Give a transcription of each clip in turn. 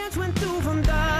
pienso en tu bondad, Dios,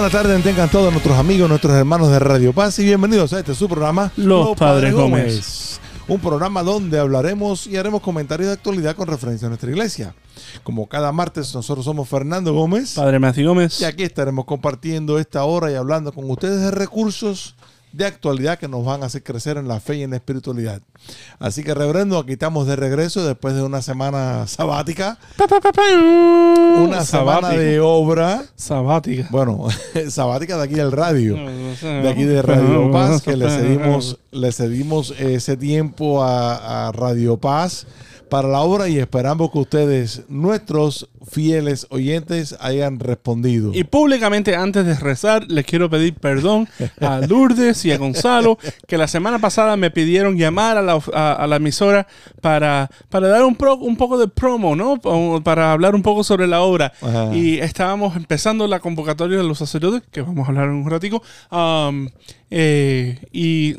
buenas tardes, tengan todos nuestros amigos, nuestros hermanos de Radio Paz y bienvenidos a este su programa Los Padres Gómez. Un programa donde hablaremos y haremos comentarios de actualidad con referencia a nuestra iglesia. Como cada martes, nosotros somos Fernando Gómez Padre Matthew Gómez. y aquí estaremos compartiendo esta hora y hablando con ustedes de recursos de actualidad que nos van a hacer crecer en la fe y en la espiritualidad. Así que, reverendo, aquí estamos de regreso después de una semana sabática, una semana Sabática. de obra. Sabática. Bueno, sabática de aquí del radio. De aquí de Radio Paz, que le cedimos, le cedimos ese tiempo a, a Radio Paz para la obra y esperamos que ustedes, nuestros fieles oyentes, hayan respondido. Y públicamente, antes de rezar, les quiero pedir perdón a Lourdes y a Gonzalo, que la semana pasada me pidieron llamar a la, a- a la emisora para, para dar un, pro- un poco de promo, ¿no? Pa- Para hablar un poco sobre la obra. Ajá. Y estábamos empezando la convocatoria de los sacerdotes, que vamos a hablar en un ratico. um, eh, y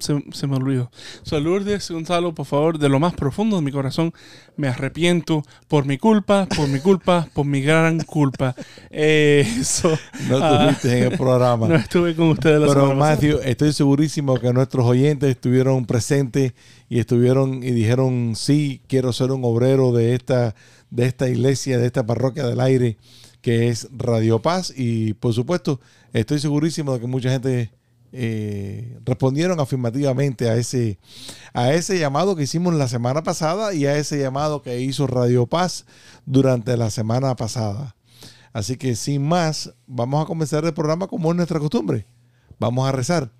se, se me olvidó. Lourdes Gonzalo, por favor, de lo más profundo de mi corazón, me arrepiento por mi culpa, por mi culpa, por mi gran culpa. Eh, so, no ah, estuviste en el programa. no estuve con ustedes la Pero pasada. Matthew, estoy segurísimo que nuestros oyentes estuvieron presentes y estuvieron y dijeron sí, quiero ser un obrero de esta, de esta iglesia, de esta parroquia del aire que es Radio Paz. Y por supuesto, estoy segurísimo de que mucha gente eh, respondieron afirmativamente a ese, a ese llamado que hicimos la semana pasada y a ese llamado que hizo Radio Paz durante la semana pasada. Así que sin más, vamos a comenzar el programa como es nuestra costumbre. Vamos a rezar.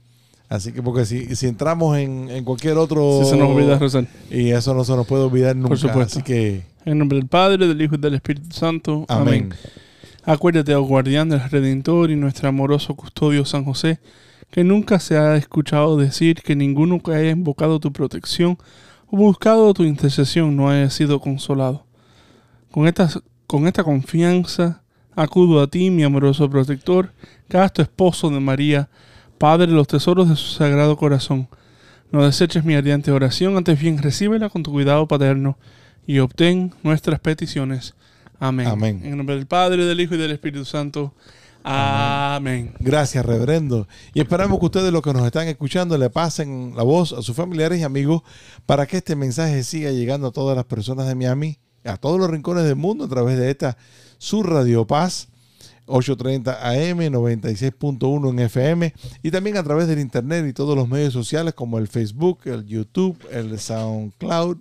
Así que porque si, si entramos en, en cualquier otro... Si se nos olvida rezar. Y eso no se nos puede olvidar nunca. supuesto. Así que... En nombre del Padre, del Hijo y del Espíritu Santo. Amén. Amén. Acuérdate, oh guardián del Redentor y nuestro amoroso custodio San José, que nunca se ha escuchado decir que ninguno que haya invocado tu protección o buscado tu intercesión no haya sido consolado. Con esta, con esta confianza acudo a ti, mi amoroso protector, casto esposo de María, Padre de los tesoros de su sagrado corazón. No deseches mi ardiente oración, antes bien recíbela con tu cuidado paterno y obtén nuestras peticiones. Amén. Amén. En nombre del Padre, del Hijo y del Espíritu Santo. Amén. Gracias, reverendo. Y esperamos que ustedes, los que nos están escuchando, le pasen la voz a sus familiares y amigos para que este mensaje siga llegando a todas las personas de Miami, a todos los rincones del mundo a través de esta su Radio Paz. 830 AM, 96.1 en FM y también a través del internet y todos los medios sociales como el Facebook, el YouTube, el SoundCloud,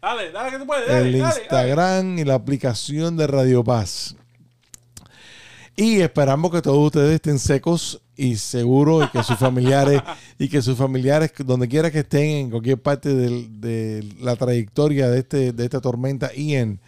Dale, dale que tú puedes. el Instagram y la aplicación de Radio Paz. Y esperamos que todos ustedes estén secos y seguros y que sus familiares y que sus familiares donde quiera que estén en cualquier parte de la trayectoria de este de esta tormenta Ian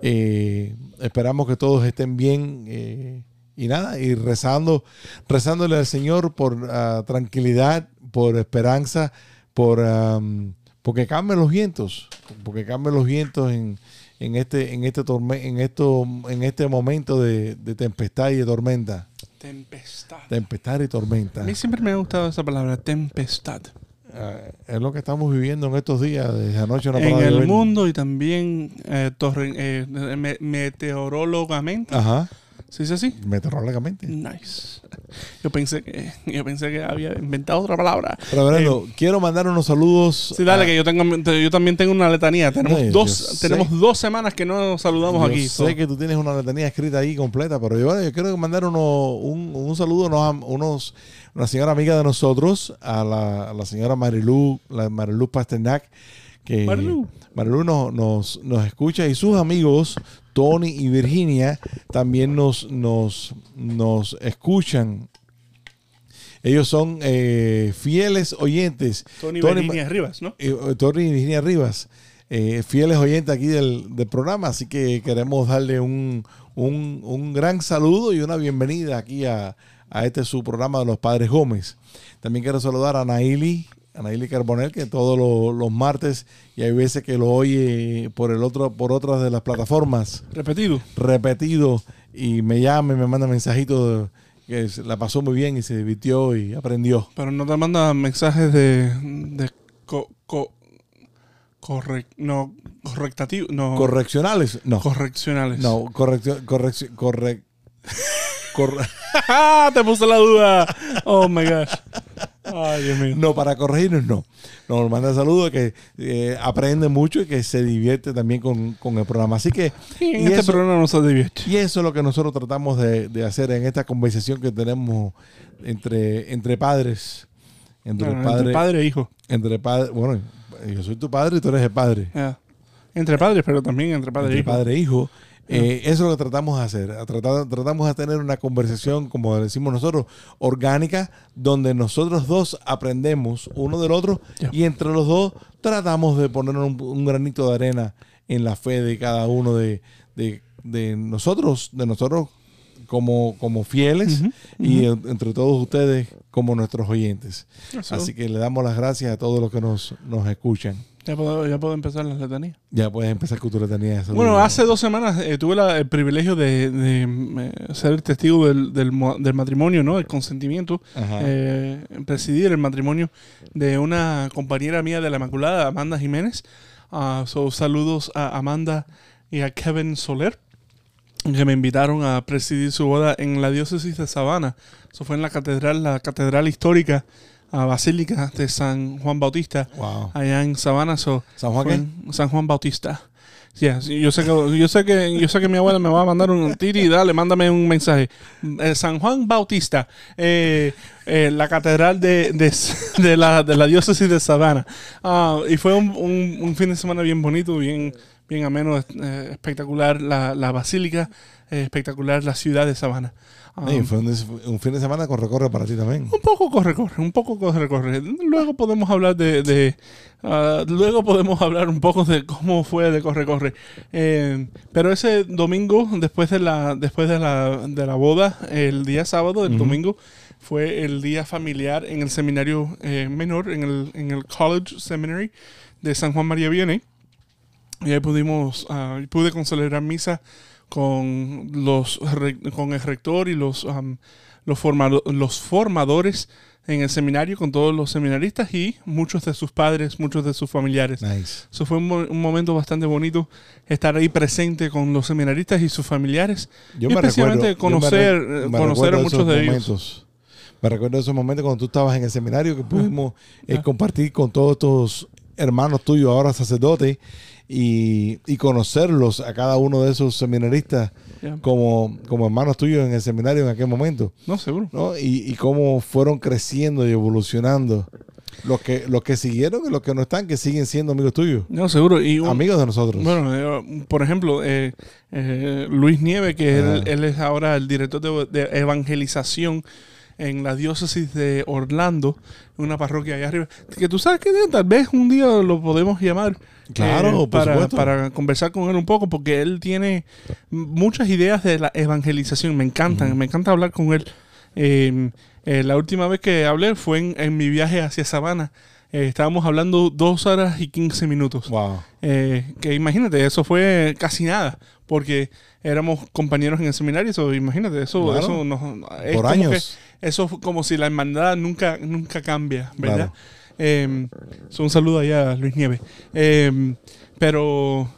eh, esperamos que todos estén bien eh, y nada y rezando rezándole al Señor por ah, tranquilidad por esperanza por am, porque cambien los vientos porque cambien los vientos en en este en este torme- en esto en este momento de, de tempestad y de tormenta Tempestad. tempestad y tormenta A mí siempre me ha gustado esa palabra, tempestad. Ah, es lo que estamos viviendo en estos días desde anoche no ha en el mundo y también eh, torre- eh, me- meteorologamente. ajá ¿Se dice así? meteorológicamente Nice. Yo pensé que yo pensé que había inventado otra palabra. Reverendo, quiero mandar unos saludos Sí, dale, a- que yo tengo yo también tengo una letanía. Tenemos No, dos sé. tenemos dos semanas que no nos saludamos yo aquí. sé so- que tú tienes una letanía escrita ahí completa, pero yo, bueno, yo quiero mandar uno- un, un saludo a unos- una señora amiga de nosotros, a la, a la señora Marilú, la Marilú Pasternak, que Marilu. Marilu nos, nos, nos escucha y sus amigos Tony y Virginia también nos, nos, nos escuchan. Ellos son eh, fieles oyentes. Tony, Tony Virginia Rivas, ¿no? eh, Tony y Virginia Rivas, eh, fieles oyentes aquí del, del programa, así que queremos darle un, un- un gran saludo y una bienvenida aquí a, a este su programa de los Padres Gómez. También quiero saludar a Naili, a Naili Carbonel, que todos los, los martes y hay veces que lo oye por el otro, por otras de las plataformas Repetido. repetido y me llama y me manda mensajitos que la pasó muy bien y se divirtió y aprendió. Pero no te manda mensajes de. de co, co- no, correctativo. No, Correccionales, no. correccionales. No, corrección, corrección, correc, corre- Te puse la duda. Oh my gosh. Ay, Dios mío. no, para corregirnos no. Nos manda saludos que eh, aprende mucho y que se divierte también con, con el programa. Así que, Y en y este eso- programa no se divierte. y eso es lo que nosotros tratamos de, de hacer en esta conversación que tenemos entre, entre padres. Entre Bueno, padre, entre padre e hijo. entre padre, bueno, yo soy tu padre y tú eres el padre. Ya. Entre padres, pero también entre padre e entre hijo. padre e hijo. Eh, eso es lo que tratamos de hacer. A tratar- tratamos de tener una conversación, como decimos nosotros, orgánica, donde nosotros dos aprendemos uno del otro y entre los dos tratamos de poner un, un granito de arena en la fe de cada uno de, de- de nosotros, de nosotros como, como fieles y en- entre todos ustedes como nuestros oyentes. Eso. Así que le damos las gracias a todos los que nos, nos escuchan. Ya puedo, ya puedo empezar las letanías. Ya puedes empezar con tu letanía. de Bueno, saludos. hace dos semanas eh, tuve la- el privilegio de, de, eh, ser testigo del, del del matrimonio, ¿no? El consentimiento. Eh, presidir el matrimonio de una compañera mía de la Inmaculada, Amanda Jiménez. Ah, so, saludos a Amanda y a Kevin Soler, que me invitaron a presidir su boda en la diócesis de Savannah. Eso fue en la catedral, la catedral histórica, ah, basílica de San Juan Bautista, Wow. allá en Savannah. So, ¿San Juan qué? San Juan Bautista. Yeah, yo sé que yo sé que yo sé que mi abuela me va a mandar un tiri, dale, mándame un mensaje. Eh, San Juan Bautista, eh, eh, la catedral de, de, de la, de la diócesis de Savannah. Ah, y fue un, un- un fin de semana bien bonito, bien, bien ameno, eh, espectacular la, la basílica, eh, espectacular la ciudad de Savannah. Ah, Ey, fue un, un fin de semana con recorre para ti también. un poco corre, corre, un poco corre, corre. Luego podemos hablar de, de, ah, luego podemos hablar un poco de cómo fue de corre, corre. Eh, pero ese domingo, después de la, después de la, de la boda, el día sábado, el Ujú. domingo, fue el día familiar en el seminario eh, menor, en el, en el College Seminary de San Juan María Vianney. Y ahí pudimos, ah, pude celebrar misa con los con el rector y los am, los, formado- los formadores en el seminario con todos los seminaristas y muchos de sus padres, muchos de sus familiares. Nice. Eso fue un, un momento bastante bonito estar ahí presente con los seminaristas y sus familiares. Yo Y me especialmente recuerdo, yo me conocer, eh, me conocer recuerdo a muchos de ellos. momentos. Me recuerdo esos momentos cuando tú estabas en el seminario que pudimos eh, Ah. compartir con todos estos hermanos tuyos, ahora sacerdotes, y, y conocerlos a cada uno de esos seminaristas como, como hermanos tuyos en el seminario en aquel momento. No, seguro. ¿no? Y, y cómo fueron creciendo y evolucionando. Los que, los que siguieron y los que no están, que siguen siendo amigos tuyos. No, seguro. Y Amigos de nosotros. Bueno, eh, por ejemplo, eh, eh, Luis Nieve, que él, Ajá. él es ahora el director de, de evangelización en la diócesis de Orlando, una parroquia allá arriba. Que tú sabes que tal vez un día lo podemos llamar. eh, Claro, por para, para conversar con él un poco, porque él tiene muchas ideas de la evangelización. Me encantan, me encanta hablar con él. Eh, eh, la última vez que hablé fue en, en mi viaje hacia Savannah. Eh, estábamos hablando dos horas y quince minutos. Wow. Eh, que imagínate, eso fue casi nada, porque éramos compañeros en el seminario, eso, imagínate, eso, Claro. eso nos, es Por años. que- eso fue como si la hermandad nunca, nunca cambia, ¿verdad? Claro. Eh, un saludo allá a Luis Nieves. Eh, pero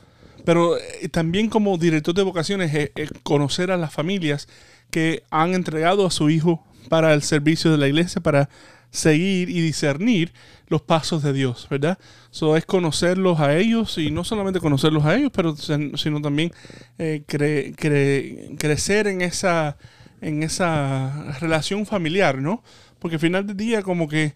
pero eh, también como director de vocaciones, eh, eh, conocer a las familias que han entregado a su hijo para el servicio de la iglesia, para seguir y discernir los pasos de Dios, ¿verdad? So, es conocerlos a ellos y no solamente conocerlos a ellos, pero sino también eh, cre- cre- crecer en esa, en esa relación familiar, ¿no? Porque al final del día como que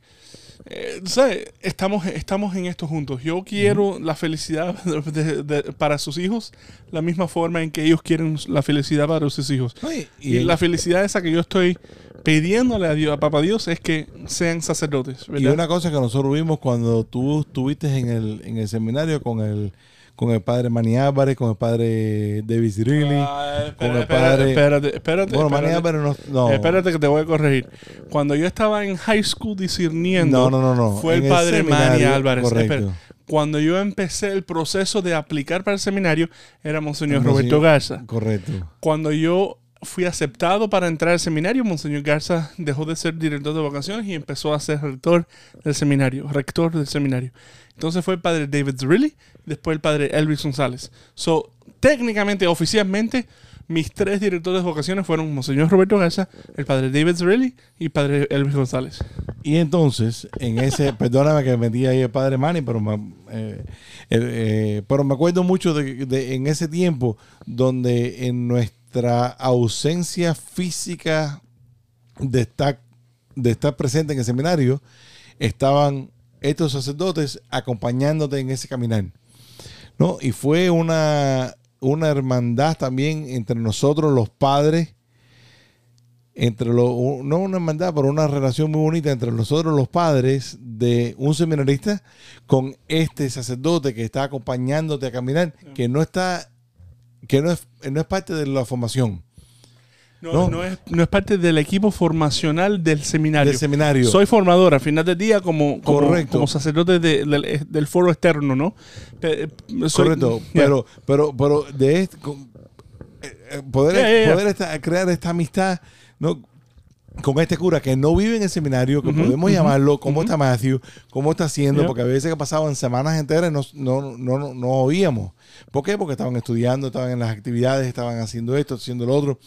eh, ¿sabes? Estamos, estamos en esto juntos. Yo quiero la felicidad de- de- para sus hijos, la misma forma en que ellos quieren la felicidad para sus hijos. Oye, Y, la felicidad esa que yo estoy pidiéndole a Dios, a Papá Dios, es que sean sacerdotes, Y ¿verdad? una cosa que nosotros vimos cuando tú estuviste en el, en el seminario con el, con el padre Manny Álvarez, con el padre David Cirilli. Ah, con el espérate, padre- espérate, espérate, bueno, espérate. Álvarez no. no. Espérate que te voy a corregir. Cuando yo estaba en high school discerniendo, No, no, no, no. fue En el padre seminario, Álvarez. correcto. Espera. Cuando yo empecé el proceso de aplicar para el seminario, era Monseñor- Roberto Garza. Correcto. Cuando yo fui aceptado para entrar al seminario, Monseñor Garza dejó de ser director de vocaciones y empezó a ser rector del seminario, rector del seminario. Entonces fue el padre David Zrilli, después el padre Elvis González. So, técnicamente, oficialmente, mis tres directores de vocaciones fueron Monseñor Roberto Garza, el padre David Zrilli y el padre Elvis González. Y entonces, en ese, perdóname que metí ahí el padre Manny, pero me, eh, eh, eh, pero me acuerdo mucho de, en ese tiempo donde en nuestra ausencia física de estar, presente en el seminario, estaban estos sacerdotes acompañándote en ese caminar. ¿no? Y fue una, una hermandad también entre nosotros los padres entre los, no una hermandad, pero una relación muy bonita entre nosotros los padres de un seminarista con este sacerdote que está acompañándote a caminar, que no está, que no es, no es parte de la formación No, No. no es, no es parte del equipo formacional del seminario. del seminario. Soy formador a final del día como, como, Correcto. como sacerdote de- del, del foro externo, ¿no? Soy- Correcto, Yeah. pero, pero, pero de este, eh, eh, poder, Yeah, yeah, yeah. poder esta- crear esta amistad ¿no? Con este cura que no vive en el seminario, que podemos llamarlo, cómo está Matthew, cómo está haciendo, Yeah. porque a veces que pasaban semanas enteras no, no, no, no, no oíamos. ¿Por qué? Porque estaban estudiando, estaban en las actividades, estaban haciendo esto, haciendo lo otro.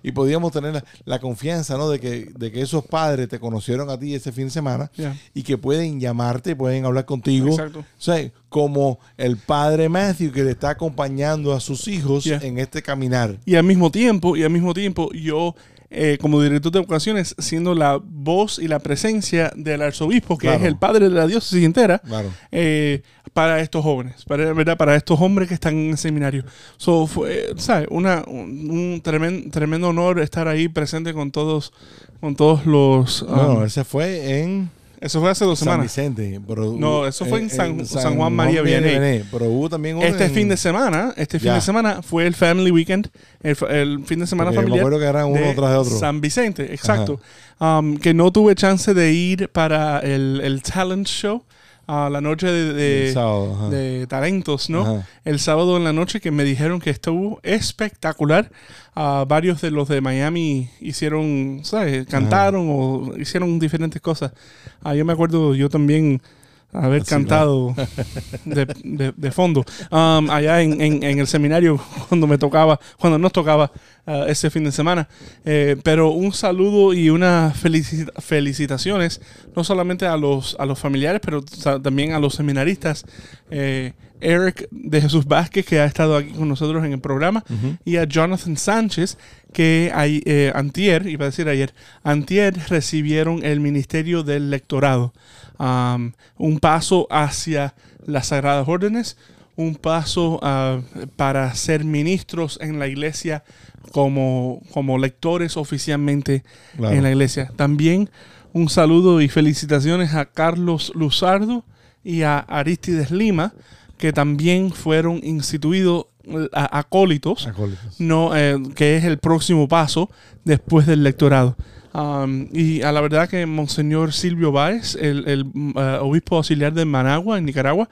Y podíamos tener la, la confianza ¿no? de, que, de que esos padres te conocieron a ti ese fin de semana Yeah. y que pueden llamarte, pueden hablar contigo. Exacto. O sea, como el padre Matthew que le está acompañando a sus hijos Yeah. en este caminar. Y al mismo tiempo, y al mismo tiempo, yo, eh, como director de vocaciones, siendo la voz y la presencia del arzobispo, que Claro. es el padre de la diócesis entera, Claro. eh, para estos jóvenes, para, ¿verdad? para estos hombres que están en el seminario. So, fue, ¿sabes? Una, un, un tremen- tremendo honor estar ahí presente con todos, con todos los... um, Bueno, ese fue en eso fue hace dos San semanas. Vicente. pero No, eso fue en San- San Juan María Vianney. Pero hubo también Este en- fin de semana, este fin Ya. de semana fue el Family Weekend, el, fin de semana porque me familiar. acuerdo que eran uno de tras de otro. San Vicente, exacto. Um, que no tuve chance de ir para el, el talent show a la noche de, de- sábado, talentos, ¿no? Ajá. El sábado en la noche que me dijeron que estuvo espectacular. Ah, varios de los de Miami hicieron, ¿sabes? Cantaron o hicieron diferentes cosas. Ah, yo me acuerdo yo también haber cantado de, de- de fondo um, allá en, en- en el seminario cuando me tocaba, cuando nos tocaba ah, ese fin de semana. Eh, pero un saludo y unas felicita- felicitaciones, no solamente a los, a los familiares, pero también a los seminaristas. Eh, Eric de Jesús Vázquez, que ha estado aquí con nosotros en el programa, y a Jonathan Sánchez, que hay, eh, antier, iba a decir ayer, antier recibieron el ministerio del lectorado. Um, un paso hacia las Sagradas Órdenes, un paso ah, para ser ministros en la iglesia como, como lectores oficialmente Claro. en la iglesia. También un saludo y felicitaciones a Carlos Luzardo y a Aristides Lima, que también fueron instituidos acólitos Acólitos. no, eh, que es el próximo paso después del lectorado. Um, y a la verdad que Monseñor Silvio Báez, el, el, eh, obispo auxiliar de Managua, en Nicaragua,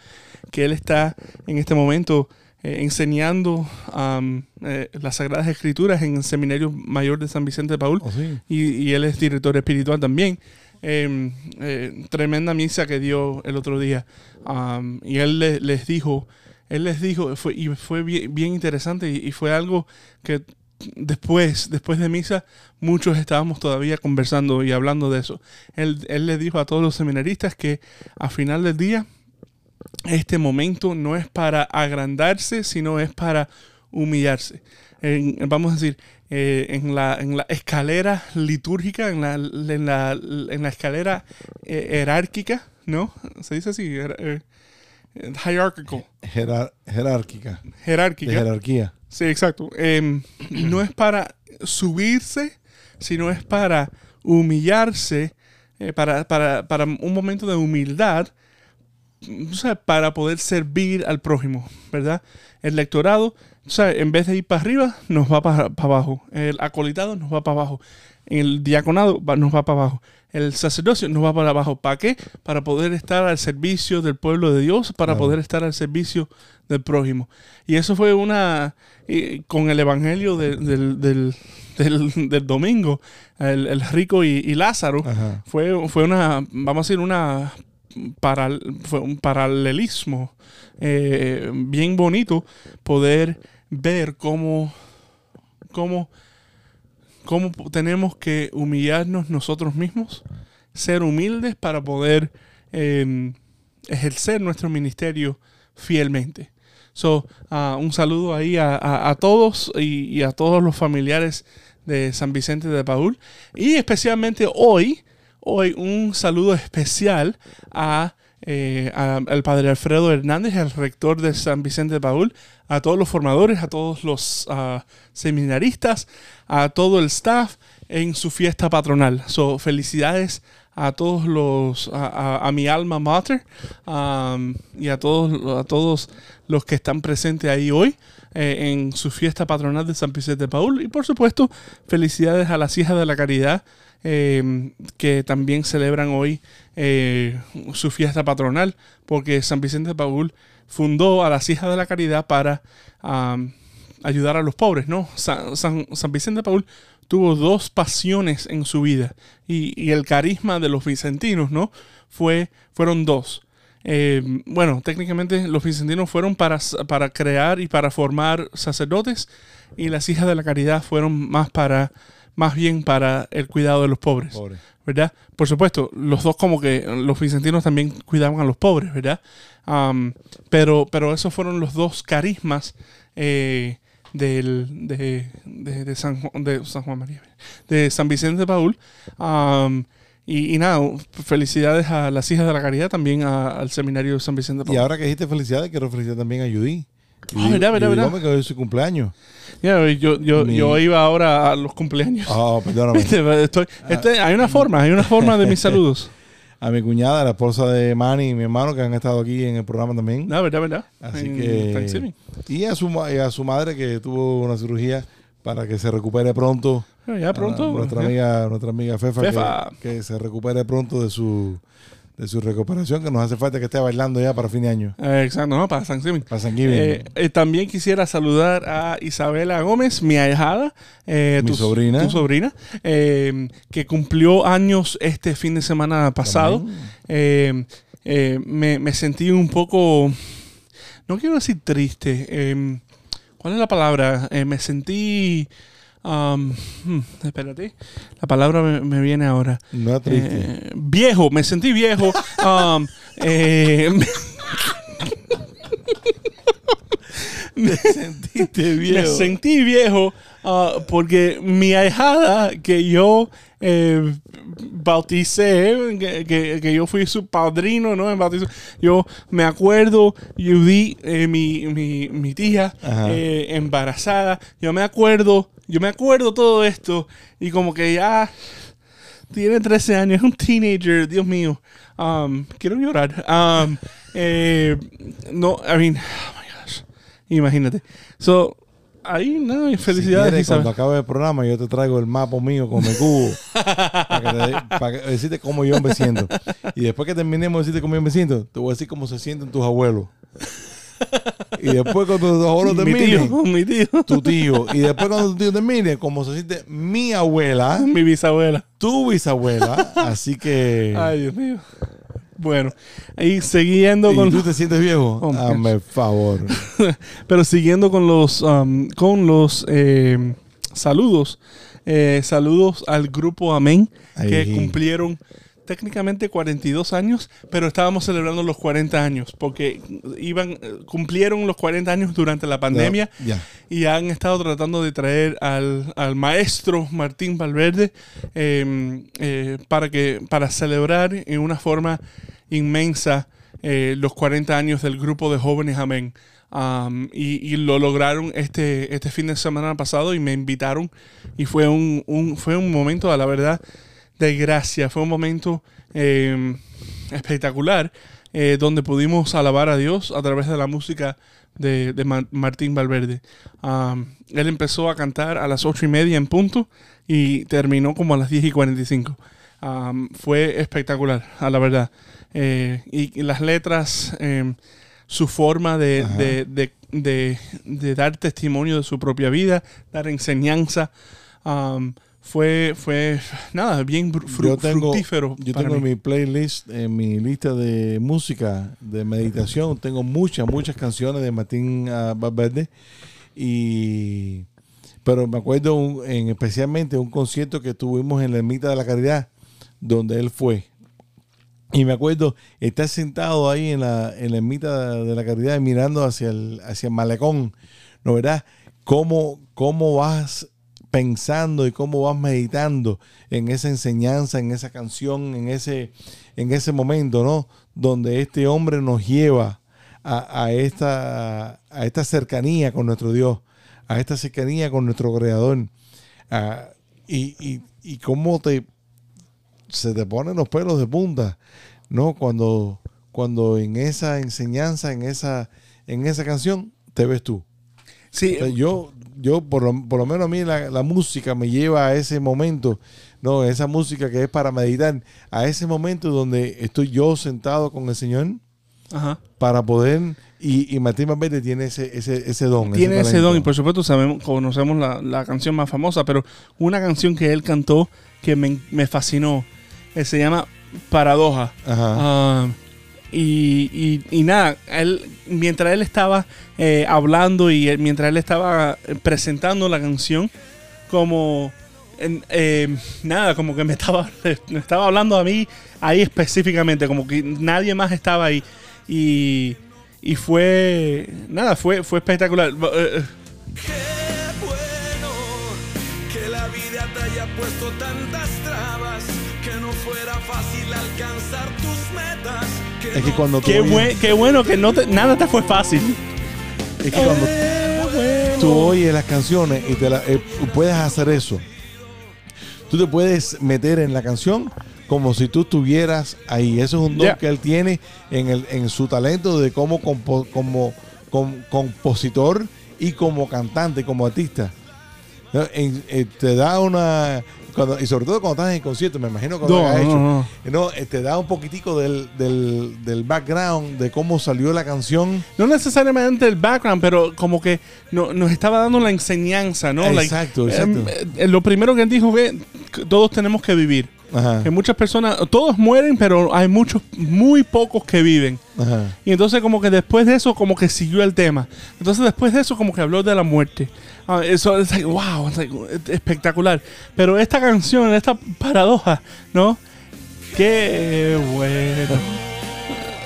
que él está en este momento eh, enseñando um, eh, las Sagradas Escrituras en el Seminario Mayor de San Vicente de Paul, Oh, sí. y, y él es director espiritual también. Eh, eh, tremenda misa que dio el otro día. Y él le- les dijo, él les dijo, fue, y fue bien, bien interesante y, y fue algo que después, después de misa, muchos estábamos todavía conversando y hablando de eso. Él, él le dijo a todos los seminaristas que a final del día, este momento no es para agrandarse, sino es para humillarse. En- vamos a decir, eh, en, la, en la escalera litúrgica, en la, en la, en la escalera eh, jerárquica, ¿no? Se dice así, eh, hierarchical, Jerar- jerárquica. De jerárquica. jerarquía. Sí, exacto. Em, no es para subirse, sino es para humillarse, eh, para, para, para un momento de humildad, o sea, para poder servir al prójimo, ¿verdad? El lectorado, o sea, en vez de ir para arriba, nos va para, para abajo. El acolitado nos va para abajo. El diaconado va- nos va para abajo. El sacerdocio nos va para abajo. ¿Para qué? Para poder estar al servicio del pueblo de Dios, para Claro. poder estar al servicio del prójimo. Y eso fue una, y con el evangelio de- del, del, del- del domingo, el, el rico y, y Lázaro, Ajá. fue, fue una, vamos a decir, una paral- fue un paralelismo eh, bien bonito poder ver cómo, cómo, cómo tenemos que humillarnos nosotros mismos, ser humildes para poder eh, ejercer nuestro ministerio fielmente. So, ah, un saludo ahí a, a- a todos y, y a todos los familiares de San Vicente de Paul. Y especialmente hoy, hoy un saludo especial a, eh, a- al padre Alfredo Hernández, el rector de San Vicente de Paul, a todos los formadores, a todos los ah, seminaristas, a todo el staff en su fiesta patronal. So, felicidades a todos los, a, mi alma mater y a todos, a todos los que están presentes ahí hoy eh, en su fiesta patronal de San Vicente de Paul. Y por supuesto, felicidades a las hijas de la caridad eh, que también celebran hoy eh, su fiesta patronal, porque San Vicente de Paul fundó a las hijas de la caridad para ayudar a los pobres, ¿no? San, San- Vicente de Paul tuvo dos pasiones en su vida y, el carisma de los vicentinos, ¿no? Fue, fueron dos. Eh, bueno, técnicamente los vicentinos fueron para, para crear y para formar sacerdotes y las hijas de la caridad fueron más para más bien para el cuidado de los pobres. Pobre. ¿verdad? Por supuesto, los dos como que los vicentinos también cuidaban a los pobres, ¿verdad? Am, pero, pero esos fueron los dos carismas eh, del, de, de- de San, Ju- de San Juan María, de San Vicente de Paul. Am, y, y nada, felicidades a las hijas de la caridad, también a- al seminario de San Vicente de Y Paul. ahora que dijiste felicidades, quiero felicitar también a Judy. Ah, verdad, verdad, Judy verdad. Gómez, que hoy es su cumpleaños. Ya, yo, yo, Mi- yo iba ahora a los cumpleaños. Ah, perdóname. Viste, estoy- este- hay una forma, hay una forma de mis saludos. A mi cuñada, la esposa de Manny y mi hermano, que han estado aquí en el programa también. No, verdad, verdad. Así En que-. Y a su, y a su madre, que tuvo una cirugía para que se recupere pronto. Bueno, ya pronto. Ah, nuestra amiga, nuestra amiga Fefa, que- Fefa. Que, se recupere pronto de su, de su recuperación, que nos hace falta que esté bailando ya para fin de año. Eh, exacto, ¿no? Para Thanksgiving. Para San. Eh, eh, también quisiera saludar a Isabela Gómez, mi ahijada, eh, Mi tu, sobrina. tu sobrina, que cumplió años este fin de semana pasado. Me, me sentí un poco, no quiero decir triste, ¿cuál es la palabra? Me sentí, um, hmm, espérate, la palabra me, me viene ahora. No. Eh, viejo, me sentí viejo. um, eh, Sentiste viejo. Me sentí viejo ah, porque mi ahijada que yo eh, bauticé, que, que- que yo fui su padrino, ¿no? En bautizo, yo me acuerdo, Judy, eh, mi, mi, mi tía, eh, embarazada, yo me acuerdo, yo me acuerdo todo esto y como que ya tiene 13 años, es un teenager, Dios mío. Um, quiero llorar. Um, eh, no, I mean, oh my gosh. Imagínate. So, ahí, no, Si felicidades, quieres, Isabel. cuando acabe el programa, yo te traigo el mapa mío con mi cubo para, que para que- decirte cómo yo me siento. Y después que terminemos de decirte cómo yo me siento, te voy a decir cómo se sienten tus abuelos. Y después cuando mi terminen, tío, mi tío, tu tío. Y después cuando tu tío termine, cómo se siente mi abuela, mi bisabuela. tu bisabuela. Así que... Ay, Dios mío. Bueno, y siguiendo ¿Y con... tú te sientes viejo? Oh, favor. Pero siguiendo con los, um, con los eh, saludos. eh, saludos al grupo Amén, que cumplieron técnicamente 42 años, pero estábamos celebrando los 40 años, porque iban, eh, cumplieron los 40 años durante la pandemia Ya. y han estado tratando de traer al, al maestro Martín Valverde eh, eh, para, que, para celebrar en una forma inmensa eh, los 40 años del grupo de jóvenes Amén. Um, y, y lo lograron este, este fin de semana pasado y me invitaron y fue un, un- fue un momento, a la verdad, de gracia. Fue un momento eh, espectacular eh, donde pudimos alabar a Dios a través de la música de, de Ma- Martín Valverde. Um, él empezó a cantar a las ocho y media en punto y terminó como a las 10 y 45. Um, fue espectacular, a la verdad. Eh, y, y las letras, eh, su forma de, de- de- de- de dar testimonio de su propia vida, dar enseñanza, um, fue, fue nada, bien fru- yo tengo, fructífero. yo para tengo mí. mi playlist, en mi lista de música, de meditación, tengo muchas, muchas canciones de Martín ah, Valverde. Y, pero me acuerdo un- en especialmente un concierto que tuvimos en la Ermita de la Caridad, donde él fue. Y me acuerdo estar sentado ahí en la, en la ermita de la caridad mirando hacia el, hacia el malecón, ¿no verdad? Cómo, cómo vas pensando y cómo vas meditando en esa enseñanza, en esa canción, en ese, en ese momento, ¿no? Donde este hombre nos lleva a, esta, a esta cercanía con nuestro Dios, a esta cercanía con nuestro Creador. Ah, y, y, y cómo te, se te ponen los pelos de punta, ¿no? Cuando, cuando en esa enseñanza, en esa, en esa canción, te ves tú. Sí, O sea, yo, yo por, lo, por lo menos a mí la, la música me lleva a ese momento, ¿no? Esa música que es para meditar, a ese momento donde estoy yo sentado con el Señor ajá. para poder, y, y Martín Valverde tiene ese, ese, ese don. Tiene ese don y por supuesto sabemos, conocemos la, la canción más famosa, pero una canción que él cantó que me, me fascinó, eh, se llama Paradoja. Ajá. Ah, y, y- nada, él, mientras él estaba eh, hablando y él- mientras él estaba eh, presentando la canción, como eh, nada, como que me estaba, me estaba hablando a mí ahí específicamente, como que nadie más estaba ahí. Y, y fue, nada, fue, fue espectacular. Es que cuando tú Qué, oyes- buen- qué bueno que no te- nada te fue fácil. es que cuando tú oyes las canciones y te la- eh, puedes hacer eso. Tú te puedes meter en la canción como si tú estuvieras ahí. Eso es un don que él tiene en, el, en su talento de como, compo- como com- compositor y como cantante, como artista. ¿No? En- eh, te da una... cuando- y sobre todo cuando estás en concierto, me imagino que lo No, no, hecho. no. Eh, te da un poquitico del, del, del background, de cómo salió la canción. No necesariamente el background, pero como que no- nos estaba dando la enseñanza, ¿no? Like, Exacto, exacto. eh, eh, lo primero que él dijo fue todos tenemos que vivir. Ajá, Que muchas personas, todos mueren, pero hay muchos, muy pocos que viven. ajá. Y entonces como que después de eso como que siguió el tema. Entonces después de eso como que habló de la muerte. Ah, eso es like, wow, like, espectacular. Pero esta canción, esta paradoja, ¿no? Qué bueno.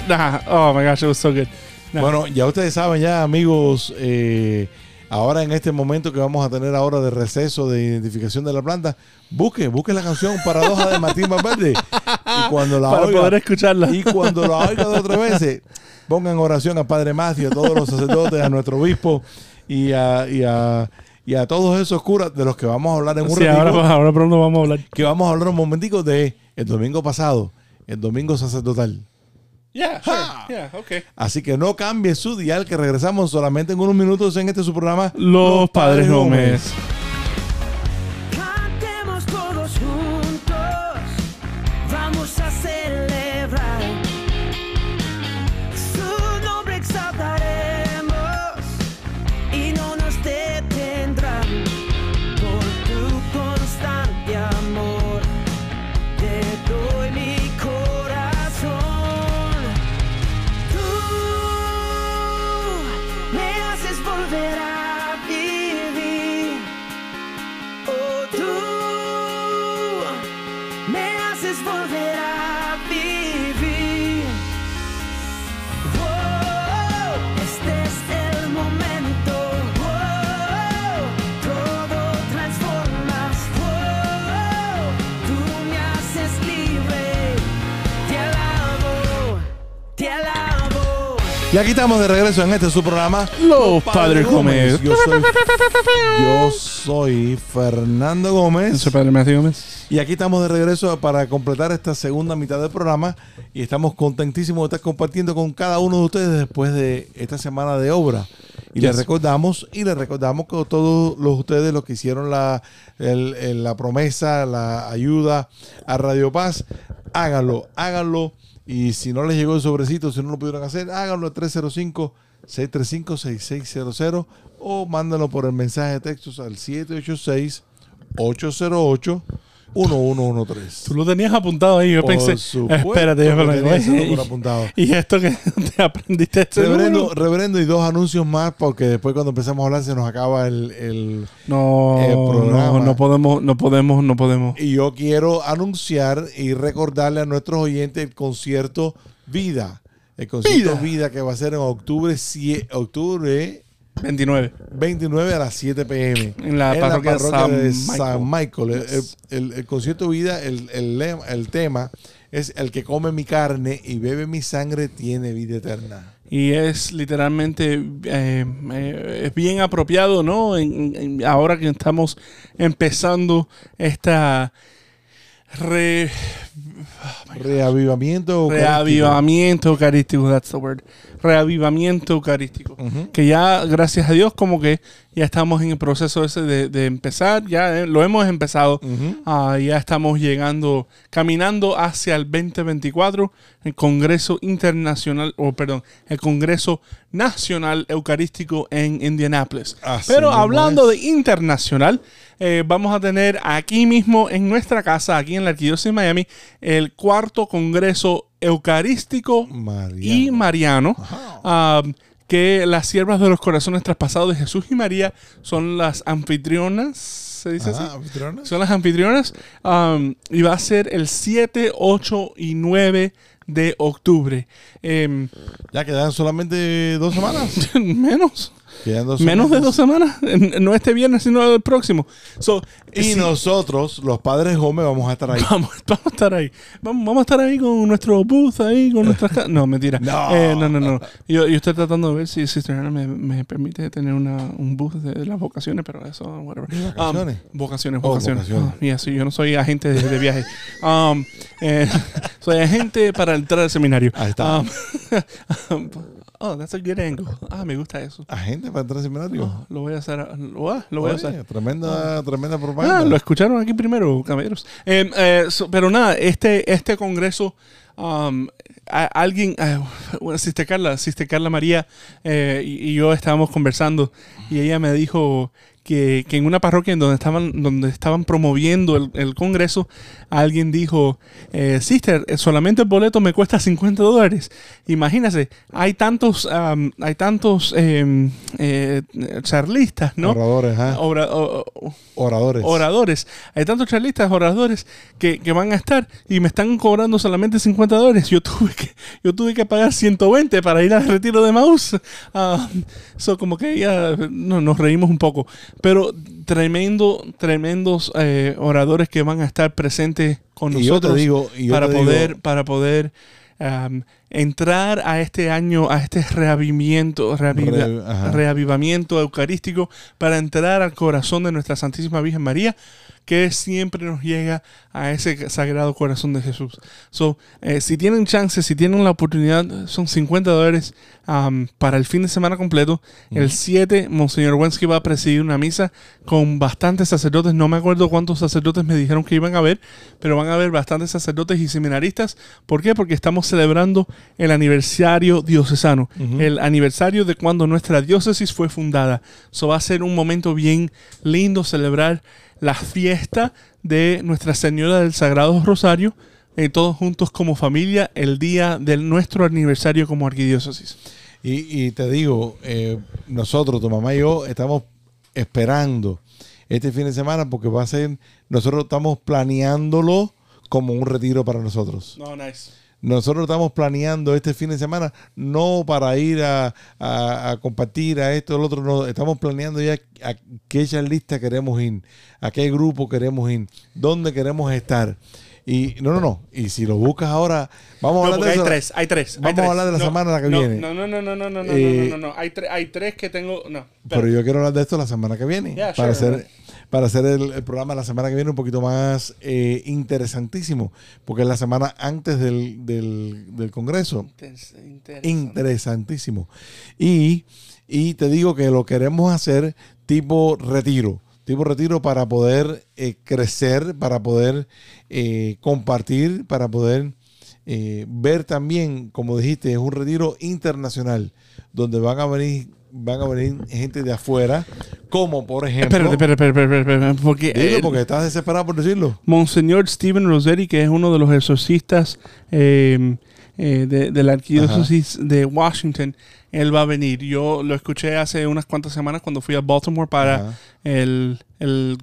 Nah, oh my gosh, it was so good. Nah. Bueno, ya ustedes saben ya, amigos, eh, ahora en este momento que vamos a tener ahora de receso de identificación de la planta, busque, busque la canción Paradoja de Martín Valverde. Y cuando la para oiga, poder escucharla. y cuando la oiga de otra vez, pongan oración al Padre Matthew, a todos los sacerdotes, a nuestro obispo y a, y a, y a todos esos curas de los que vamos a hablar en un Sí, ratito, ahora, ahora pronto vamos a hablar. que vamos a hablar un momentico de el domingo pasado, el domingo sacerdotal. Yeah, sure. Yeah, okay. Así que no cambie su dial, que regresamos solamente en unos minutos en este su programa. Los, Padres Gómez. Cantemos aquí estamos de regreso en este su programa. Los Padres Gómez. Yo soy, yo soy Fernando Gómez. Soy Padre Matthew Gómez. Y aquí estamos de regreso para completar esta segunda mitad del programa. Y estamos contentísimos de estar compartiendo con cada uno de ustedes después de esta semana de obra. Y les Yes. recordamos, y les recordamos que todos los ustedes, los que hicieron la, el- el- la promesa, la ayuda a Radio Paz, háganlo, háganlo. Y si no les llegó el sobrecito, si no lo pudieron hacer, háganlo al 305-635-6600 o mándenlo por el mensaje de textos al 786-808-1113. Tú lo tenías apuntado ahí. Yo Por pensé, supuesto espérate, ese oye, número apuntado. y, esto que te aprendiste este Reverendo, número? reverendo, y dos anuncios más, porque después cuando empezamos a hablar se nos acaba el, el- No, el programa. no, no podemos, no podemos, no podemos. Y yo quiero anunciar y recordarle a nuestros oyentes el concierto Vida. El concierto Vida. Vida, que va a ser en octubre, octubre 29. 29 a las 7 pm. En la parroquia San de Michael. San Michael. El, el- el- el concierto Vida, el, el tema es el que come mi carne y bebe mi sangre tiene vida eterna. Y es literalmente, eh, eh, es bien apropiado, ¿no? En- en- ahora que estamos empezando esta re- Reavivamiento. eucarístico. reavivamiento eucarístico, that's the word. Reavivamiento eucarístico. Que ya, gracias a Dios, como que ya estamos en el proceso ese de, de empezar, ya eh, lo hemos empezado. Ah, ya estamos llegando, caminando hacia el 2024, el Congreso Internacional, o perdón, el Congreso Nacional Eucarístico en Indianápolis. Pero hablando es. de internacional, eh, vamos a tener aquí mismo en nuestra casa, aquí en la Arquidiócesis de Miami, el cuarto Congreso Eucarístico y Mariano. ah, que las siervas de los corazones traspasados de Jesús y María son las anfitrionas, ¿se dice así? Ah, anfitriones. Son las anfitrionas. um, y va a ser el 7, 8 y 9 de octubre. Em, Ya quedan solamente dos semanas. menos. Dos Menos de dos semanas. No este viernes, sino el próximo. So, Y si- nosotros, los padres Gómez, vamos a estar ahí. Vamos, vamos a estar ahí. Vamos, vamos a estar ahí con nuestro booth, ahí con nuestras... No, mentira. No. Eh, no, no, no. Yo, yo estoy tratando de ver si Sister Ana me, me permite tener una, un booth de, las vocaciones, pero eso, whatever. ¿De vacaciones? Um, vocaciones, Oh, vocaciones. vocaciones. Ah, y así, yo no soy agente de, de viaje. Um, eh, soy agente para entrar al seminario. Ahí está. Um, oh, that's a good angle. Ah, me gusta eso. Agente para entrar seminario. Oh, lo voy a hacer. Lo, ah, lo voy a hacer. Tremenda, tremenda Ah, propaganda. lo escucharon aquí primero, caballeros. Eh, eh, so- pero nada, este, este congreso, um, a- alguien, eh, bueno, Sister Carla, Sister Carla María eh, y, y yo estábamos conversando y ella me dijo que, que en una parroquia en donde estaban, donde estaban promoviendo el, el congreso, alguien dijo, eh, Sister, solamente el boleto me cuesta 50 dólares. Imagínese, hay tantos, um, hay tantos eh, eh, charlistas, ¿no? Oradores, ¿ah? Ora- o- o- Oradores. oradores. Hay tantos charlistas, oradores que, que van a estar y me están cobrando solamente 50 dólares. Yo tuve que, yo tuve que pagar 120 para ir al retiro de Maús. Ah, so como que ya no, nos reímos un poco. Pero tremendo, tremendos eh, oradores que van a estar presentes con y yo nosotros te digo, y yo para te digo, poder, para poder um, entrar a este año, a este reavivamiento, reaviva- Re- ajá. reavivamiento eucarístico, para entrar al corazón de nuestra Santísima Virgen María, que siempre nos llega a ese sagrado corazón de Jesús. So, eh, si tienen chance, si tienen la oportunidad, son 50 dólares um, para el fin de semana completo. El 7, Monseñor Wensky va a presidir una misa con bastantes sacerdotes. No me acuerdo cuántos sacerdotes me dijeron que iban a haber, pero van a haber bastantes sacerdotes y seminaristas. ¿Por qué? Porque estamos celebrando el aniversario diocesano, el aniversario de cuando nuestra diócesis fue fundada. Eso va a ser un momento bien lindo celebrar la fiesta de Nuestra Señora del Sagrado Rosario, eh, todos juntos como familia, el día de nuestro aniversario como arquidiócesis. Y, y te digo, eh, nosotros, tu mamá y yo, estamos esperando este fin de semana porque va a ser, nosotros estamos planeándolo como un retiro para nosotros. No, nice. Nosotros estamos planeando este fin de semana no para ir a, a- a compartir a esto, al otro, no. Estamos planeando ya a qué lista queremos ir, a qué grupo queremos ir, dónde queremos estar. Y no, no, no. Y si lo buscas ahora, vamos a hablar de hay eso. tres, hay tres. hay Vamos a tres. hablar de la No, semana que no, viene. No, no, no, no, no, no, no, Eh, no, no, no. Hay, tre- hay tres que tengo. No. Pero espera. yo quiero hablar de esto la semana que viene. Yeah, para, sure, hacer, para hacer el, el programa la semana que viene un poquito más eh, interesantísimo. Porque es la semana antes del, del, del Congreso. Interesantísimo. Y, y te digo que lo queremos hacer tipo retiro. Tipo retiro para poder eh, crecer, para poder eh, compartir, para poder eh, ver también, como dijiste, es un retiro internacional donde van a venir van a venir gente de afuera, como por ejemplo, Espérate, espérate, espérate, espérate, porque, Dilo, eh, porque estás desesperado por decirlo. Monseñor Steven Rossetti, que es uno de los exorcistas eh, eh, de, de la arquidiócesis de Washington, él va a venir. Yo lo escuché hace unas cuantas semanas cuando fui a Baltimore para el-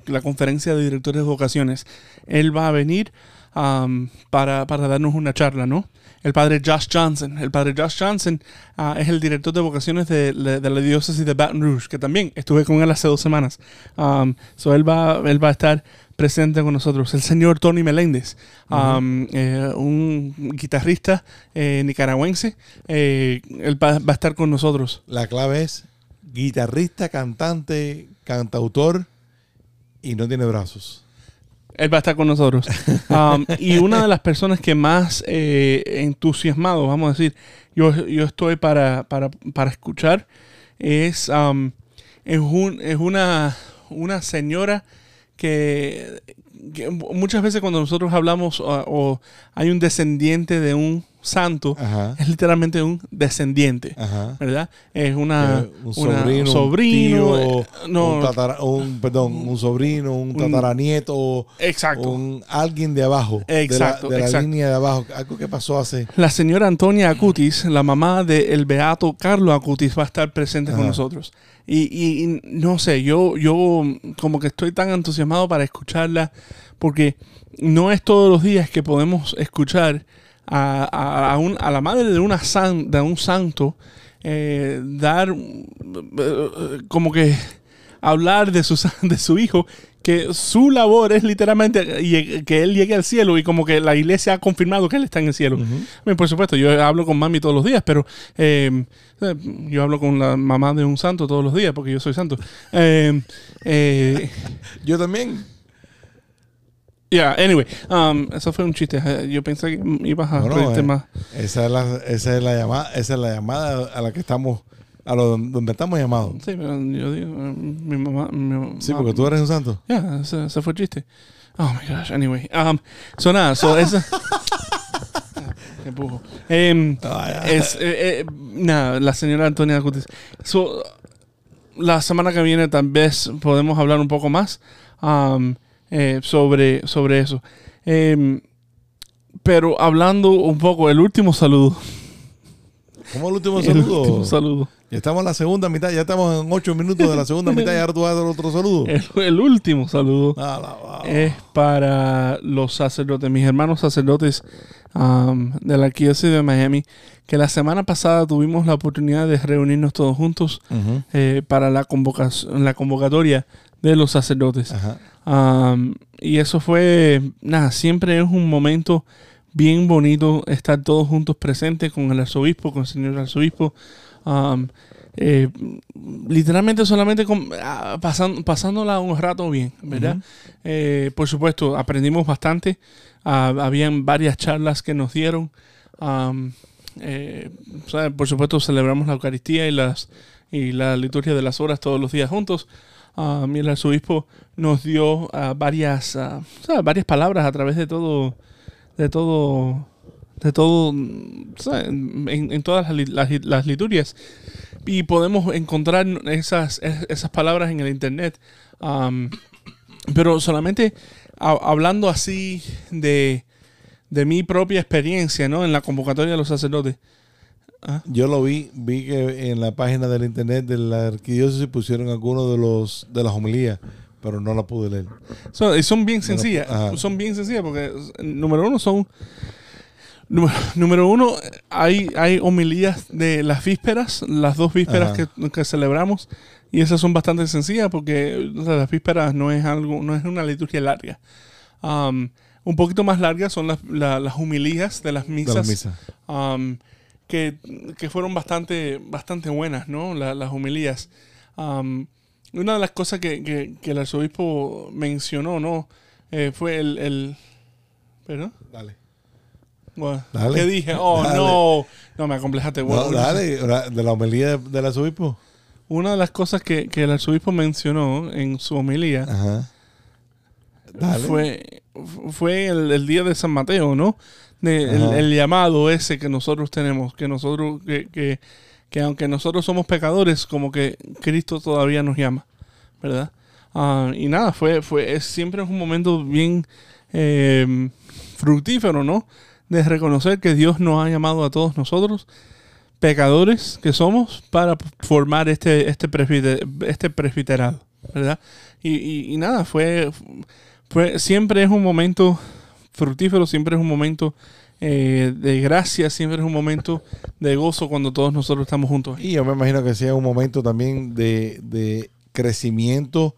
la conferencia de directores de vocaciones. Él va a venir um, para, para darnos una charla, ¿no? El padre Josh Johnson. El padre Josh Johnson ah, es el director de vocaciones de, la- de la diócesis de Baton Rouge, que también estuve con él hace dos semanas. Um, so él, va, él va a estar presente con nosotros. El señor Tony Meléndez, um, eh, un guitarrista eh, nicaragüense, eh, él va, va a estar con nosotros. La clave es guitarrista, cantante, cantautor y no tiene brazos. Él va a estar con nosotros. Um, y una de las personas que más eh, entusiasmado, vamos a decir, yo, yo estoy para, para, para escuchar, es, um, es, un- es una, una señora que, que muchas veces cuando nosotros hablamos o, o hay un descendiente de un santo, Ajá. es literalmente un descendiente. Ajá. ¿Verdad? Es una, Eh, un una- sobrino, un sobrino, tío, eh, no, un, tatara- un- perdón, un sobrino, un un- tataranieto, exacto. un alguien de abajo, de la- Exacto, de la, exacto. línea de abajo, algo que pasó hace. La señora Antonia Acutis, la mamá del beato Carlos Acutis, va a estar presente con nosotros. Y, y- y no sé, yo, yo como que estoy tan entusiasmado para escucharla, porque no es todos los días que podemos escuchar a, a- a un- a la madre de, una san- de un santo eh, dar eh, como que hablar de su, de su hijo, que su labor es literalmente que él llegue al cielo y como que la iglesia ha confirmado que él está en el cielo. Por supuesto, yo hablo con mami todos los días, pero eh, eh, yo hablo con la mamá de un santo todos los días porque yo soy santo. Eh, eh, Yo también. Yeah, anyway, um, eso fue un chiste. Eh, Yo pensé que ibas a No, eh, más. Esa es la, esa es la llamada, esa es la llamada a la que estamos, a lo donde estamos llamados. Sí, pero yo digo, eh, mi mamá. mi Sí, mamá- porque tú eres un santo. Ya, ese, ese fue el chiste. Oh my gosh, anyway. Um, so nada, so esa. Qué pujo. Em, es, eh, eh, nada, la señora Antonia Cutis. So, la semana que viene tal vez podemos hablar un poco más um, eh, sobre, sobre eso. Em, pero hablando un poco, el último saludo. ¿Cómo el último El saludo? último saludo. Ya estamos en la segunda mitad, ya estamos en ocho minutos de la segunda mitad y ahora tú vas a dar otro saludo. El, el último saludo. Alabado. es para los sacerdotes, mis hermanos sacerdotes um, de la arquidiócesis de Miami, que la semana pasada tuvimos la oportunidad de reunirnos todos juntos eh, para la, convocación, la convocatoria de los sacerdotes. Ajá. Um, y eso fue, nada, siempre es un momento bien bonito estar todos juntos presentes con el arzobispo, con el señor arzobispo. Um, eh, literalmente solamente con- ah, pasan- pasándola un rato bien, ¿verdad? Eh, por supuesto, aprendimos bastante. Ah, habían varias charlas que nos dieron. Um, eh, por supuesto, celebramos la Eucaristía y, las, y la liturgia de las horas todos los días juntos. Um, y el arzobispo nos dio ah, varias, ah, sea, varias palabras a través de todo, de todo, de todo, en, todas las, las- liturgias. Y podemos encontrar esas, es- esas palabras en el internet. Pero solamente ha- hablando así de, de mi propia experiencia, ¿no? En la convocatoria de los sacerdotes. Yo lo vi, vi que en la página del internet de la arquidiócesis pusieron algunos de los de las homilías, pero no la pude leer. Son, y son bien sencillas. ajá. Son bien sencillas porque, número uno, son. Número, uno, hay, hay homilías de las vísperas, las dos vísperas que, que celebramos, y esas son bastante sencillas porque o sea, las vísperas no es algo, no es una liturgia larga. Um, un poquito más largas son las, la- las humilías de las De misas. la misa. um, que, que fueron bastante, bastante buenas, ¿no? La- las humilías. Um, una de las cosas que, que- que el arzobispo mencionó, ¿no? Eh, fue el... el ¿Perdón? Dale. Bueno, Dale. ¿Qué dije? Oh, Dale. no. No, me acomplejaste. No, Bueno, dale, de la homilía de- del arzobispo. Una de las cosas que, que el arzobispo mencionó en su homilía Ajá. Dale. fue, fue el, el día de San Mateo, ¿no? De- el, llamado ese que nosotros tenemos, que nosotros, que, que, que aunque nosotros somos pecadores, como que Cristo todavía nos llama, ¿verdad? Ah, y nada, fue, fue, es, siempre es un momento bien eh, fructífero, ¿no? De reconocer que Dios nos ha llamado a todos nosotros, pecadores que somos, para formar este, este, presbite- este presbiterado, ¿verdad? Y, y- y nada, fue, fue, siempre es un momento fructífero, siempre es un momento eh, de gracia, siempre es un momento de gozo cuando todos nosotros estamos juntos. Y yo me imagino que sea un momento también de, de crecimiento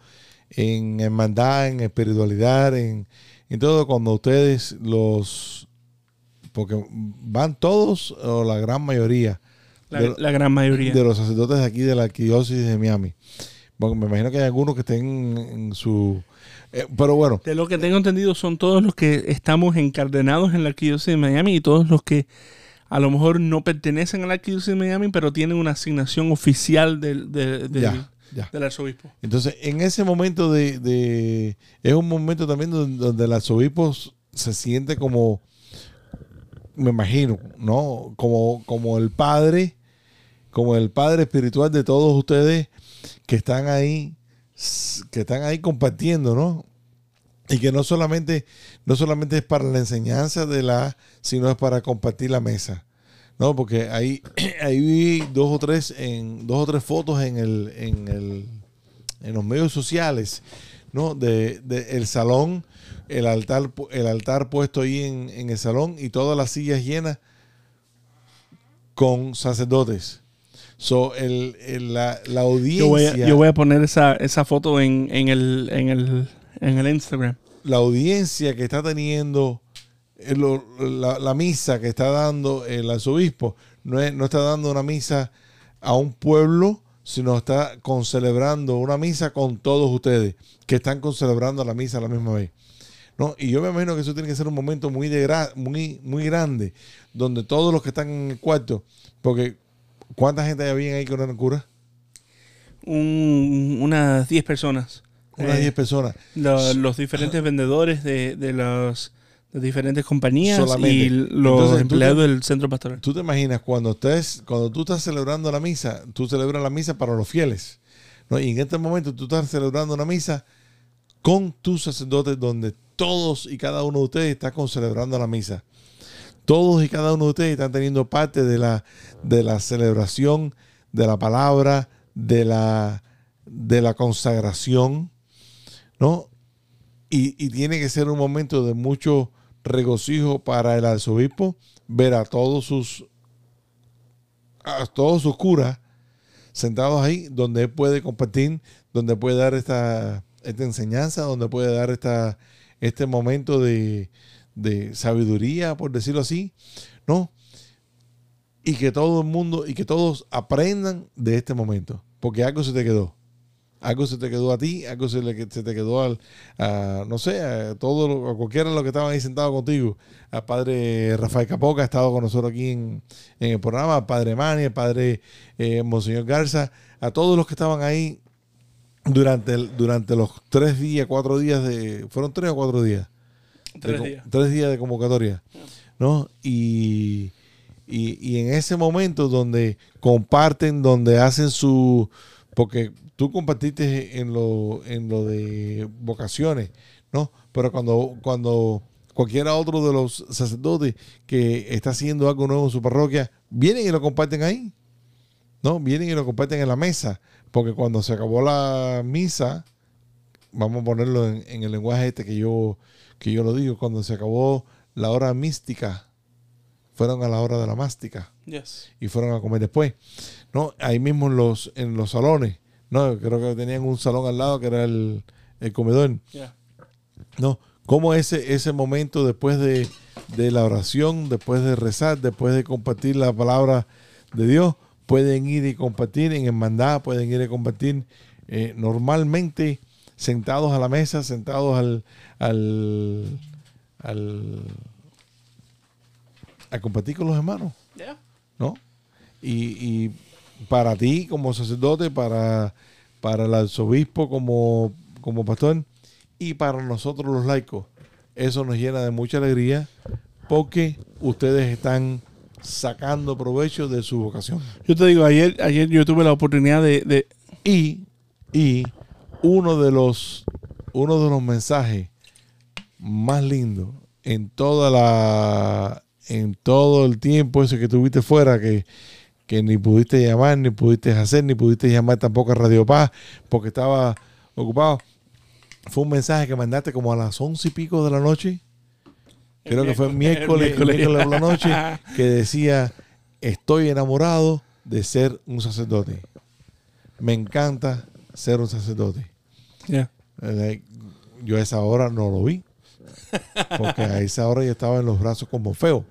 en hermandad, en espiritualidad, en, en todo, cuando ustedes los... Porque van todos, o la gran mayoría, La, de, la gran mayoría. de los sacerdotes de aquí de la arquidiócesis de Miami. Bueno, me imagino que hay algunos que estén en su... eh, pero bueno, De lo que tengo entendido son todos los que estamos encardenados en la arquidiócesis de Miami y todos los que a lo mejor no pertenecen a la arquidiócesis de Miami, pero tienen una asignación oficial del, del, del- ya, ya. del arzobispo. Entonces, en ese momento de, de- es un momento también donde, donde el arzobispo se siente como, me imagino, ¿no? Como, como el padre, como el padre espiritual de todos ustedes que están ahí, que están ahí compartiendo, ¿no? Y que no solamente, no solamente es para la enseñanza de la, sino es para compartir la mesa. No, porque ahí, ahí vi dos o tres en dos o tres fotos en el, en el en los medios sociales, ¿no? De, de el salón, el altar, el altar puesto ahí en, en el salón y todas las sillas llenas con sacerdotes. So, el, el- la, la audiencia, Yo voy a, yo voy a poner esa, esa foto en, en, el, en, el, en el Instagram. la audiencia que está teniendo eh, la, la misa que está dando el arzobispo, no, es- no está dando una misa a un pueblo, sino está concelebrando una misa con todos ustedes, que están concelebrando la misa a la misma vez. ¿no? Y yo me imagino que eso tiene que ser un momento muy, de gra- muy, muy grande, donde todos los que están en el cuarto, porque ¿cuánta gente había ahí no eran curas? Un- unas 10 personas. Unas Eh, 10 personas. lo- los diferentes vendedores de, de las de diferentes compañías Solamente. y los Entonces, empleados te- del centro pastoral. Tú te imaginas cuando estés, cuando tú estás celebrando la misa, tú celebras la misa para los fieles. ¿no? Y en este momento tú estás celebrando una misa con tus sacerdotes donde todos y cada uno de ustedes está con celebrando la misa. Todos y cada uno de ustedes están teniendo parte de la, de la celebración, de la palabra, de la, de la consagración, ¿no? Y, tiene que ser un momento de mucho regocijo para el arzobispo ver a todos sus a todos sus curas sentados ahí donde él puede compartir, donde puede dar esta, esta enseñanza, donde puede dar esta, este momento de, de sabiduría, por decirlo así, ¿no? Y que todo el mundo, y que todos aprendan de este momento, porque algo se te quedó. Algo se te quedó a ti, algo se, le, se te quedó al, a, no sé, a, todo, a cualquiera de los que estaban ahí sentados contigo. Al padre Rafael Capoca ha estado con nosotros aquí en, en el programa, al padre Mani, al padre eh, Monseñor Garza, a todos los que estaban ahí durante, durante los tres días, cuatro días de, fueron tres o cuatro días. Tres de días. Tres días de convocatoria. ¿No? Y, y, y en ese momento donde comparten, donde hacen su. Porque tú compartiste en lo, en lo de vocaciones, ¿no? Pero cuando, cuando cualquiera otro de los sacerdotes que está haciendo algo nuevo en su parroquia, vienen y lo comparten ahí. ¿No? Vienen y lo comparten en la mesa. Porque cuando se acabó la misa, vamos a ponerlo en, en el lenguaje este que yo, que yo lo digo, cuando se acabó la hora mística, fueron a la hora de la mástica Yes. y fueron a comer después. ¿no? Ahí mismo en los, en los salones, ¿no? Creo que tenían un salón al lado que era el, el comedor, Yeah. ¿no? cómo ese, ese momento después de, de la oración, después de rezar, después de compartir la palabra de Dios, pueden ir y compartir en hermandad, pueden ir y compartir eh, normalmente sentados a la mesa, sentados al, al, al a compartir con los hermanos, ¿no? Y, y para ti como sacerdote, para, para el arzobispo como, como pastor y para nosotros los laicos, eso nos llena de mucha alegría porque ustedes están sacando provecho de su vocación. Yo te digo, ayer, ayer yo tuve la oportunidad de, de- Y, y uno de los uno de los mensajes más lindos en toda la en todo el tiempo ese que tuviste fuera que, que ni pudiste llamar, ni pudiste hacer, ni pudiste llamar tampoco a Radio Paz porque estaba ocupado. Fue un mensaje que mandaste como a las once y pico de la noche. Creo que fue el miércoles, el miércoles por la noche, que decía, estoy enamorado de ser un sacerdote. Me encanta ser un sacerdote. Eh, Yo a esa hora no lo vi. Porque a esa hora yo estaba en los brazos como feo.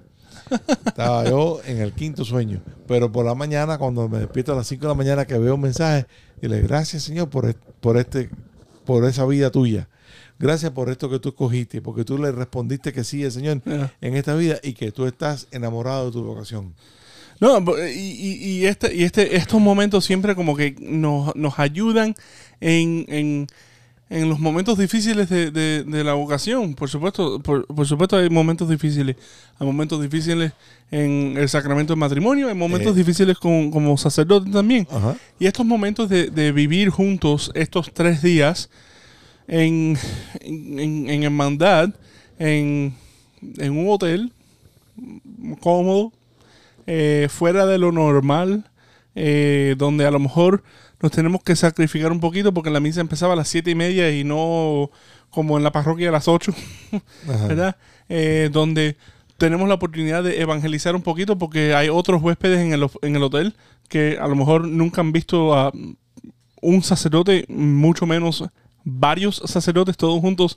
Estaba yo en el quinto sueño. Pero por la mañana, cuando me despierto a las 5 de la mañana que veo un mensaje, y le gracias Señor por, est- por este, por esa vida tuya. Gracias por esto que tú escogiste, porque tú le respondiste que sí, Señor, en esta vida y que tú estás enamorado de tu vocación. No, y, y- y este, y este, estos momentos siempre como que nos, nos ayudan en, en, en los momentos difíciles de, de- de la vocación. Por supuesto, por, por supuesto hay momentos difíciles. Hay momentos difíciles en el sacramento del matrimonio, hay momentos Eh. difíciles con- como sacerdote también. Ajá. Y estos momentos de, de vivir juntos estos tres días en, en, en- en hermandad, en, en un hotel cómodo, eh, fuera de lo normal, eh, donde a lo mejor nos tenemos que sacrificar un poquito porque la misa empezaba a las siete y media y no como en la parroquia a las ocho. ¿verdad? Eh, donde tenemos la oportunidad de evangelizar un poquito porque hay otros huéspedes en el, en el hotel que a lo mejor nunca han visto a un sacerdote, mucho menos varios sacerdotes todos juntos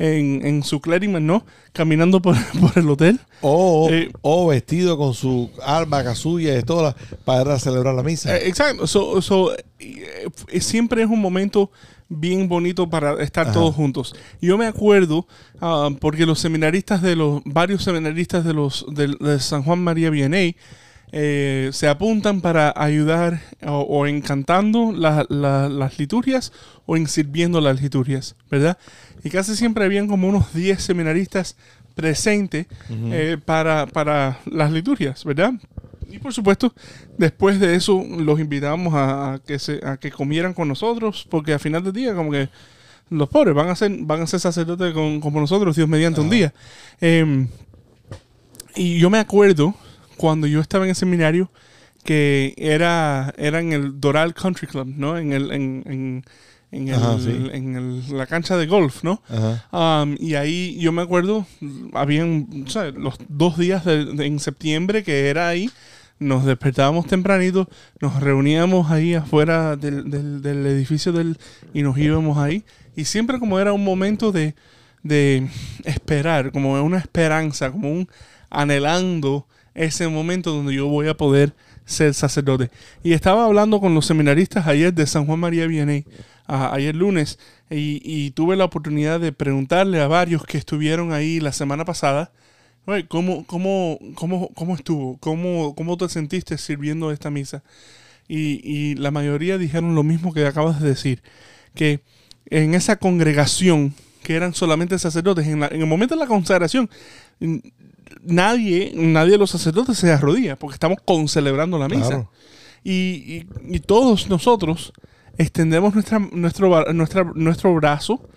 en, en su clérigo, ¿no? Caminando por, por el hotel. O, Eh, o vestido con su alba suya y todo la- para celebrar la misa. Eh, exacto. So- so, eh, eh, siempre es un momento bien bonito para estar Ajá. todos juntos. Yo me acuerdo, ah, porque los seminaristas de los, varios seminaristas de los de, de San Juan María Vianney eh, se apuntan para ayudar o, o en cantando la- la- las liturgias o en sirviendo las liturgias, ¿verdad? Y casi siempre habían como unos 10 seminaristas presentes eh, para, para las liturgias, ¿verdad? Y por supuesto, después de eso los invitábamos a, a que se, a que comieran con nosotros, porque al final del día como que los pobres van a ser, van a ser sacerdotes con- como nosotros, Dios mediante un día. Em, y yo me acuerdo cuando yo estaba en el seminario que era, era en el Doral Country Club, ¿no? En el, en, en, en el- Ajá, sí. en el- la cancha de golf, ¿no? Um, y ahí yo me acuerdo, habían ¿sabes? los dos días de- de- en septiembre que era ahí, nos despertábamos tempranito, nos reuníamos ahí afuera del, del- del edificio del, y nos íbamos ahí. Y siempre como era un momento de, de esperar, como una esperanza, como un anhelando ese momento donde yo voy a poder ser sacerdote. Y estaba hablando con los seminaristas ayer de San Juan María Vianney, ayer lunes, y, y tuve la oportunidad de preguntarle a varios que estuvieron ahí la semana pasada, "Oye, ¿cómo, cómo, cómo, cómo estuvo? ¿Cómo, ¿Cómo te sentiste sirviendo esta misa? Y, y la mayoría dijeron lo mismo que acabas de decir, que en esa congregación, que eran solamente sacerdotes, en, la- en el momento de la consagración, nadie, nadie de los sacerdotes se arrodilla, porque estamos concelebrando la misa. Claro. Y, y- y todos nosotros extendemos nuestra, nuestro, nuestra, nuestro brazo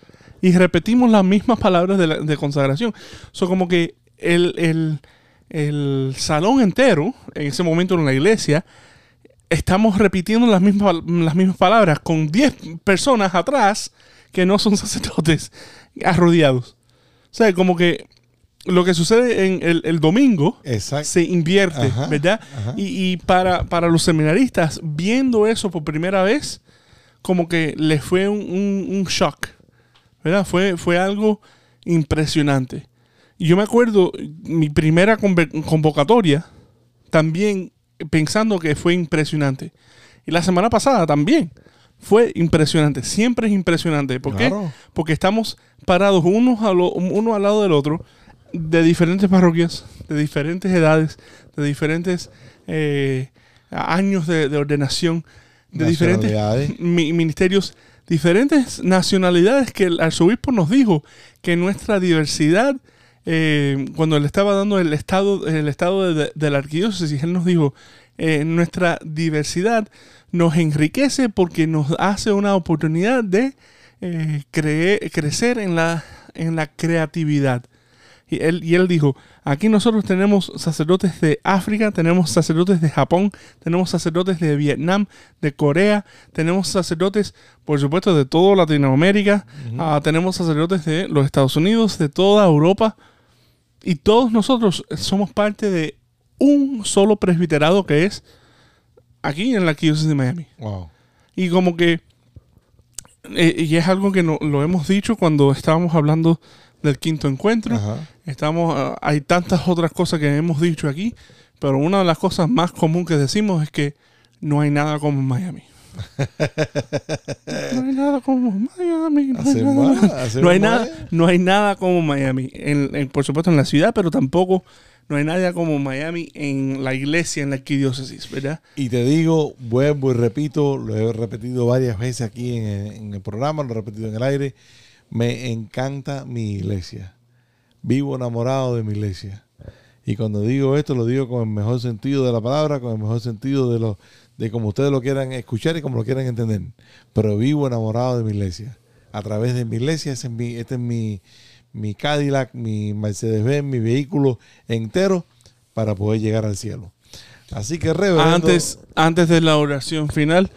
y repetimos las mismas palabras de, la- de consagración. So, como que el, el- el salón entero, en ese momento en la iglesia, estamos repitiendo las mismas, las mismas palabras con 10 personas atrás que no son sacerdotes arrodillados. O sea, como que lo que sucede en el, el domingo Exacto. se invierte, Ajá, ¿verdad? ajá. Y, y para, para los seminaristas, viendo eso por primera vez, como que les fue un, un- un shock, ¿verdad? Fue, fue algo impresionante. Y yo me acuerdo mi primera convocatoria también pensando que fue impresionante. Y la semana pasada también fue impresionante. Siempre es impresionante. ¿Por qué? Claro. Porque estamos parados unos a lo- uno al lado del otro, de diferentes parroquias, de diferentes edades, de diferentes eh, años de, de ordenación, de diferentes mi- ministerios, diferentes nacionalidades que el arzobispo nos dijo que nuestra diversidad, eh, cuando le estaba dando el estado, el estado de, de la arquidiócesis, él nos dijo, eh, nuestra diversidad nos enriquece porque nos hace una oportunidad de eh, cree- crecer en la, en la creatividad. Y él, y él dijo, aquí nosotros tenemos sacerdotes de África, tenemos sacerdotes de Japón, tenemos sacerdotes de Vietnam, de Corea, tenemos sacerdotes, por supuesto, de toda Latinoamérica, ah, tenemos sacerdotes de los Estados Unidos, de toda Europa, y todos nosotros somos parte de un solo presbiterado que es aquí en la Arquidiócesis de Miami. Wow. Y como que, eh, y es algo que no, lo hemos dicho cuando estábamos hablando del quinto encuentro, Ajá. Estamos, ah, hay tantas otras cosas que hemos dicho aquí, pero una de las cosas más comunes que decimos es que no hay nada como Miami. no hay nada como Miami. No hay nada, no hay nada, no hay nada como Miami. En- en- por supuesto en la ciudad, pero tampoco no hay nada como Miami en la iglesia, en la arquidiócesis, ¿verdad? Y te digo, vuelvo y repito, lo he repetido varias veces aquí en, en el programa, lo he repetido en el aire. Me encanta mi iglesia. Vivo enamorado de mi iglesia. Y cuando digo esto, lo digo con el mejor sentido de la palabra, con el mejor sentido de lo de como ustedes lo quieran escuchar y como lo quieran entender. Pero vivo enamorado de mi iglesia. A través de mi iglesia, ese es mi, este es mi, mi Cadillac, mi Mercedes-Benz, mi vehículo entero para poder llegar al cielo. Así que, reverendo, Antes, antes de la oración final,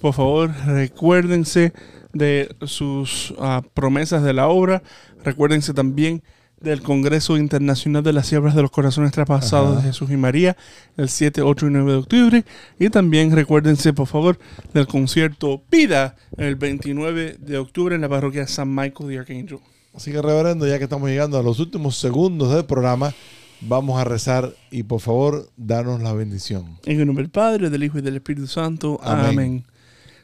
por favor, recuérdense de sus ah, promesas de la obra. Recuérdense también del Congreso Internacional de las Siervas de los Corazones Traspasados de Jesús y María, el 7, 8 y 9 de octubre. Y también recuérdense, por favor, del concierto Pida el 29 de octubre en la parroquia San Michael de Archangel. Así que, reverendo, ya que estamos llegando a los últimos segundos del programa, vamos a rezar y por favor, danos la bendición. En el nombre del Padre, del Hijo y del Espíritu Santo. Amén. Amén.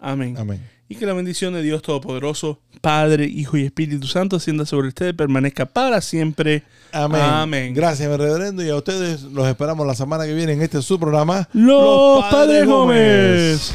Amén. Amén. Y que la bendición de Dios Todopoderoso, Padre, Hijo y Espíritu Santo, ascienda sobre ustedes y permanezca para siempre. Amén. Amén. Gracias, mi reverendo. Y a ustedes los esperamos la semana que viene en este su programa. Los, Padres Gómez.